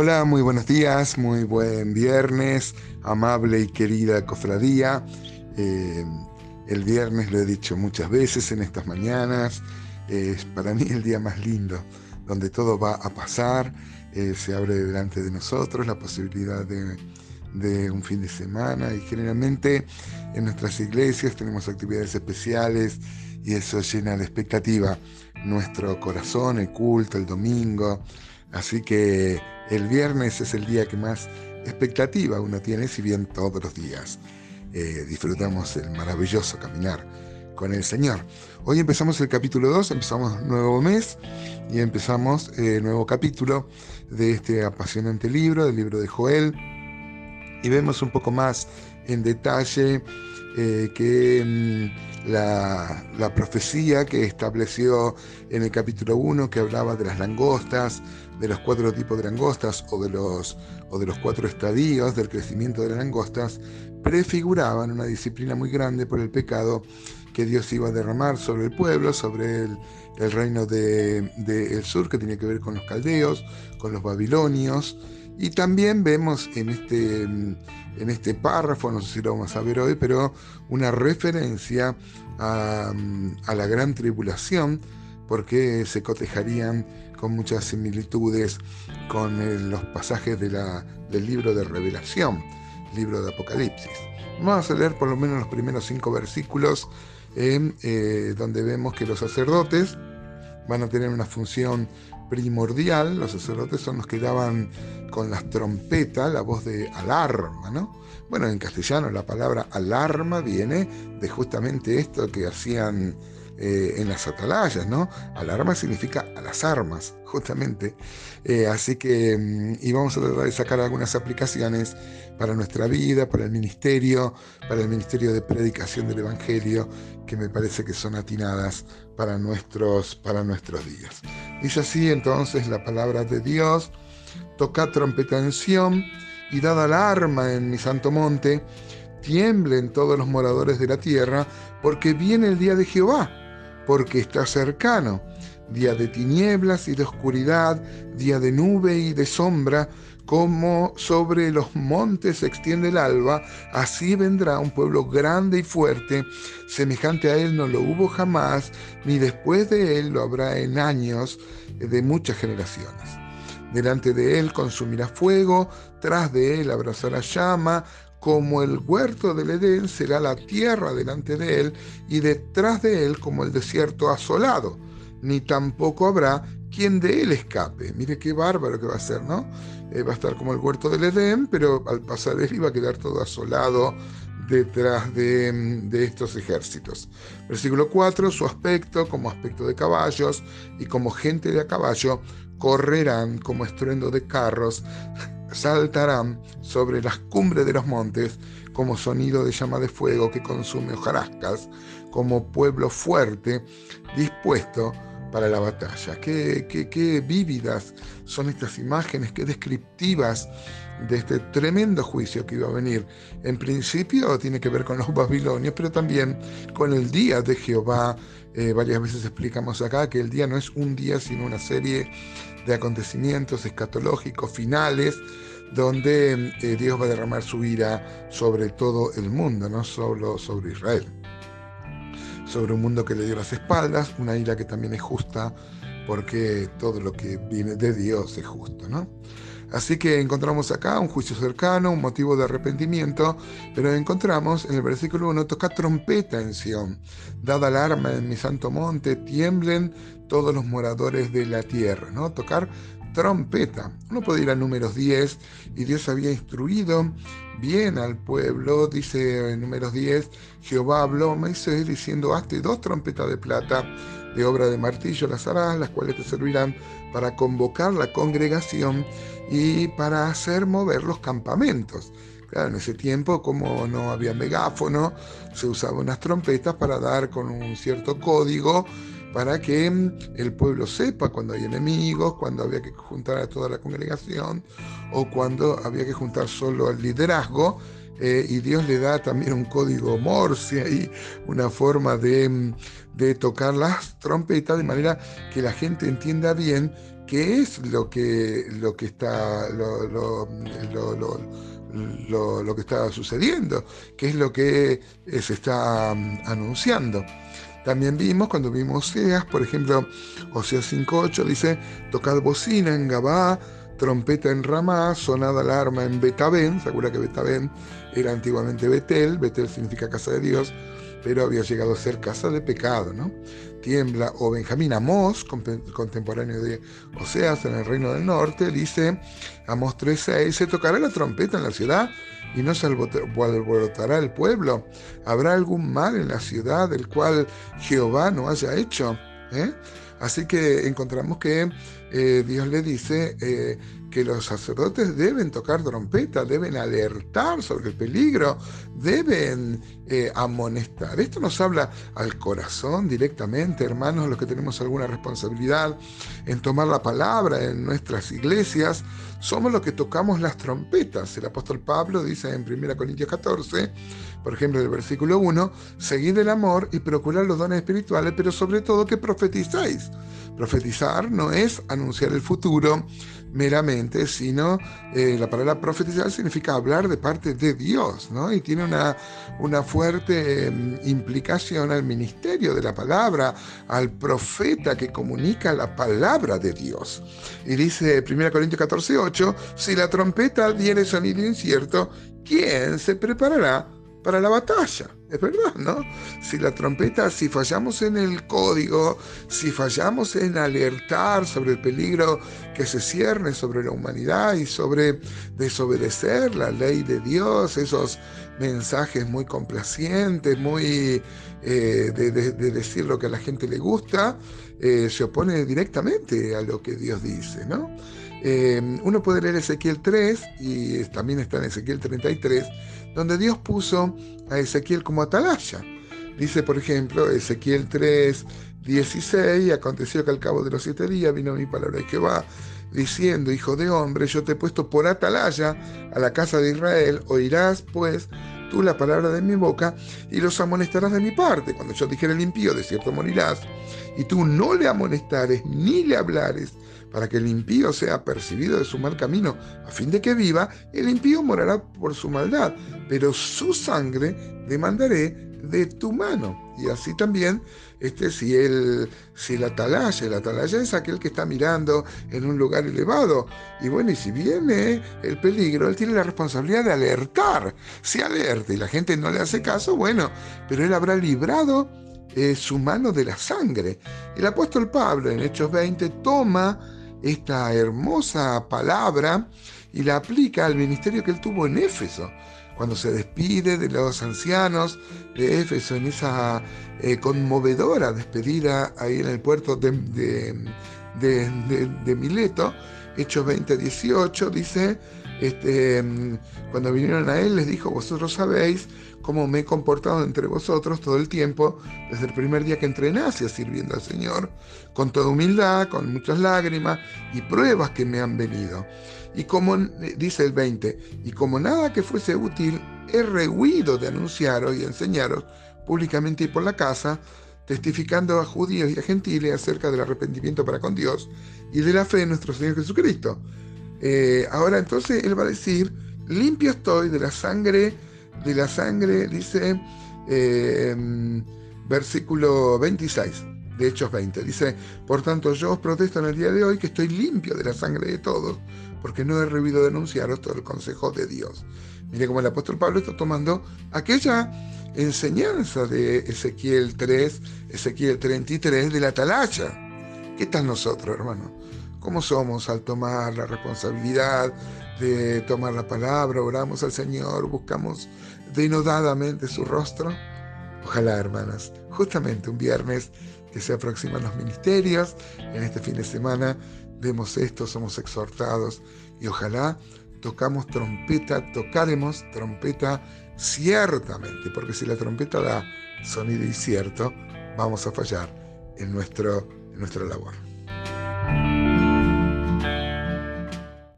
Hola, muy buenos días, muy buen viernes, amable y querida cofradía. Eh, el viernes lo he dicho muchas veces en estas mañanas, es para mí el día más lindo, donde todo va a pasar, eh, se abre delante de nosotros la posibilidad de, de un fin de semana y generalmente en nuestras iglesias tenemos actividades especiales y eso llena de expectativa nuestro corazón, el culto, el domingo. Así que el viernes es el día que más expectativa uno tiene, si bien todos los días eh, disfrutamos el maravilloso caminar con el Señor. Hoy empezamos el capítulo 2, empezamos nuevo mes y empezamos el eh, nuevo capítulo de este apasionante libro, del libro de Joel, y vemos un poco más en detalle eh, que mm, la, profecía que estableció en el capítulo 1, que hablaba de las langostas, de los cuatro tipos de langostas o de los, o de los cuatro estadios del crecimiento de las langostas, prefiguraban una disciplina muy grande por el pecado que Dios iba a derramar sobre el pueblo, sobre el, el reino del de, sur, que tiene que ver con los caldeos, con los babilonios. Y también vemos en este, en este párrafo, no sé si lo vamos a ver hoy, pero una referencia a, a la gran tribulación, porque se cotejarían con muchas similitudes con eh, los pasajes del libro de Revelación, libro de Apocalipsis. Vamos a leer por lo menos los primeros cinco versículos eh, donde vemos que los sacerdotes van a tener una función primordial. Los sacerdotes son los que daban con las trompetas la voz de alarma, ¿no? Bueno, en castellano la palabra alarma viene de justamente esto que hacían eh, en las atalayas, ¿no? Alarma significa a las armas, justamente. Eh, así que, mm, y vamos a tratar de sacar algunas aplicaciones para nuestra vida, para el ministerio, para el ministerio de predicación del Evangelio, que me parece que son atinadas para nuestros, para nuestros días. Dice así entonces la palabra de Dios, toca trompeta en Sión y dada alarma en mi santo monte, tiemblen todos los moradores de la tierra, porque viene el día de Jehová porque está cercano. Día de tinieblas y de oscuridad, día de nube y de sombra, como sobre los montes se extiende el alba, así vendrá un pueblo grande y fuerte, semejante a él no lo hubo jamás, ni después de él lo habrá en años de muchas generaciones. Delante de él consumirá fuego, tras de él abrazará llama, como el huerto del Edén será la tierra delante de él, y detrás de él como el desierto asolado, ni tampoco habrá quien de él escape. Mire qué bárbaro que va a ser, ¿no? Eh, va a estar como el huerto del Edén, pero al pasar él iba a quedar todo asolado detrás de, de, estos ejércitos. Versículo 4, su aspecto como aspecto de caballos y como gente de a caballo correrán como estruendo de carros, saltarán sobre las cumbres de los montes como sonido de llama de fuego que consume hojarascas, como pueblo fuerte dispuesto para la batalla. Qué, qué, qué vívidas son estas imágenes, qué descriptivas de este tremendo juicio que iba a venir. En principio tiene que ver con los babilonios, pero también con el día de Jehová. Eh, varias veces explicamos acá que el día no es un día, sino una serie de acontecimientos escatológicos finales donde eh, Dios va a derramar su ira sobre todo el mundo, no solo sobre Israel. Sobre un mundo que le dio las espaldas, una ira que también es justa, porque todo lo que viene de Dios es justo, ¿no? Así que encontramos acá un juicio cercano, un motivo de arrepentimiento, pero encontramos en el versículo 1, toca trompeta en Sión, dada alarma en mi santo monte, tiemblen todos los moradores de la tierra, ¿no? Tocar trompeta. Uno puede ir a números 10 y Dios había instruido bien al pueblo, dice en números 10, Jehová habló a Moisés diciendo, hazte dos trompetas de plata de obra de martillo las harás, las cuales te servirán para convocar la congregación y para hacer mover los campamentos. Claro, en ese tiempo, como no había megáfono, se usaban unas trompetas para dar con un cierto código para que mm, el pueblo sepa cuando hay enemigos, cuando había que juntar a toda la congregación o cuando había que juntar solo al liderazgo eh, y Dios le da también un código Morse y una forma de, tocar las trompetas de manera que la gente entienda bien qué es lo que, lo que está lo, lo, que está sucediendo, qué es lo que eh, se está mm, anunciando. También vimos cuando vimos Oseas, por ejemplo, Oseas 5.8 dice, tocad bocina en Gabá, trompeta en Ramá, sonada alarma en Betabén, se acuerda que Betabén era antiguamente Betel, Betel significa casa de Dios, pero había llegado a ser casa de pecado, ¿no? Tiembla, o Benjamín Amós, contemporáneo de Oseas en el reino del norte, dice, Amós 13, se tocará la trompeta en la ciudad y no se alborotará el pueblo. ¿Habrá algún mal en la ciudad del cual Jehová no haya hecho? ¿Eh? Así que encontramos que eh, Dios le dice eh, que los sacerdotes deben tocar trompeta, deben alertar sobre el peligro, deben eh, amonestar. Esto nos habla al corazón directamente, hermanos, los que tenemos alguna responsabilidad en tomar la palabra en nuestras iglesias, somos los que tocamos las trompetas. El apóstol Pablo dice en 1 Corintios 14, por ejemplo, el versículo 1, seguid el amor y procurad los dones espirituales, pero sobre todo que profetizáis. Profetizar no es anunciar el futuro meramente, sino eh, la palabra profetizar significa hablar de parte de Dios, ¿no? Y tiene una, una fuerte mm, implicación al ministerio de la palabra, al profeta que comunica la palabra de Dios. Y dice 1 Corintios 14, 8, si la trompeta diere sonido incierto, ¿quién se preparará para la batalla. Es verdad, ¿no? Si la trompeta, si fallamos en el código, si fallamos en alertar sobre el peligro que se cierne sobre la humanidad y sobre desobedecer la ley de Dios, esos mensajes muy complacientes, muy eh, de, decir lo que a la gente le gusta, eh, se opone directamente a lo que Dios dice, ¿no? Eh, uno puede leer Ezequiel 3 y también está en Ezequiel 33 donde Dios puso a Ezequiel como atalaya. Dice, por ejemplo, Ezequiel 3, 16, aconteció que al cabo de los siete días vino mi palabra de Jehová, diciendo, Hijo de hombre, yo te he puesto por atalaya a la casa de Israel, oirás pues tú la palabra de mi boca y los amonestarás de mi parte. Cuando yo dijere el impío, de cierto morirás, y tú no le amonestares ni le hablares, para que el impío sea percibido de su mal camino, a fin de que viva, el impío morará por su maldad, pero su sangre demandaré de tu mano. Y así también, este, si el, si el atalaya, el atalaya es aquel que está mirando en un lugar elevado. Y bueno, y si viene el peligro, él tiene la responsabilidad de alertar. Si alerta y la gente no le hace caso, bueno, pero él habrá librado eh, su mano de la sangre. El apóstol Pablo en Hechos 20 toma esta hermosa palabra y la aplica al ministerio que él tuvo en Éfeso, cuando se despide de los ancianos de Éfeso en esa eh, conmovedora despedida ahí en el puerto de, de, Mileto, Hechos 20, 18, dice, este, cuando vinieron a él les dijo, vosotros sabéis cómo me he comportado entre vosotros todo el tiempo, desde el primer día que entré en Asia sirviendo al Señor, con toda humildad, con muchas lágrimas y pruebas que me han venido. Y como dice el 20, y como nada que fuese útil, he rehuido de anunciaros y enseñaros públicamente y por la casa, testificando a judíos y a gentiles acerca del arrepentimiento para con Dios y de la fe en nuestro Señor Jesucristo. Eh, ahora entonces él va a decir, limpio estoy de la sangre de la sangre, dice em, versículo 26 de Hechos 20. Dice, por tanto yo os protesto en el día de hoy que estoy limpio de la sangre de todos, porque no he revido denunciaros todo el consejo de Dios. Mire cómo el apóstol Pablo está tomando aquella enseñanza de Ezequiel 3, Ezequiel 33, de la atalaya. ¿Qué tal nosotros, hermano? ¿Cómo somos al tomar la responsabilidad de tomar la palabra, oramos al Señor, buscamos denodadamente su rostro. Ojalá, hermanas, justamente un viernes que se aproximan los ministerios, en este fin de semana vemos esto, somos exhortados y ojalá tocamos trompeta, tocaremos trompeta ciertamente, porque si la trompeta da sonido incierto, vamos a fallar en, nuestro, nuestra labor.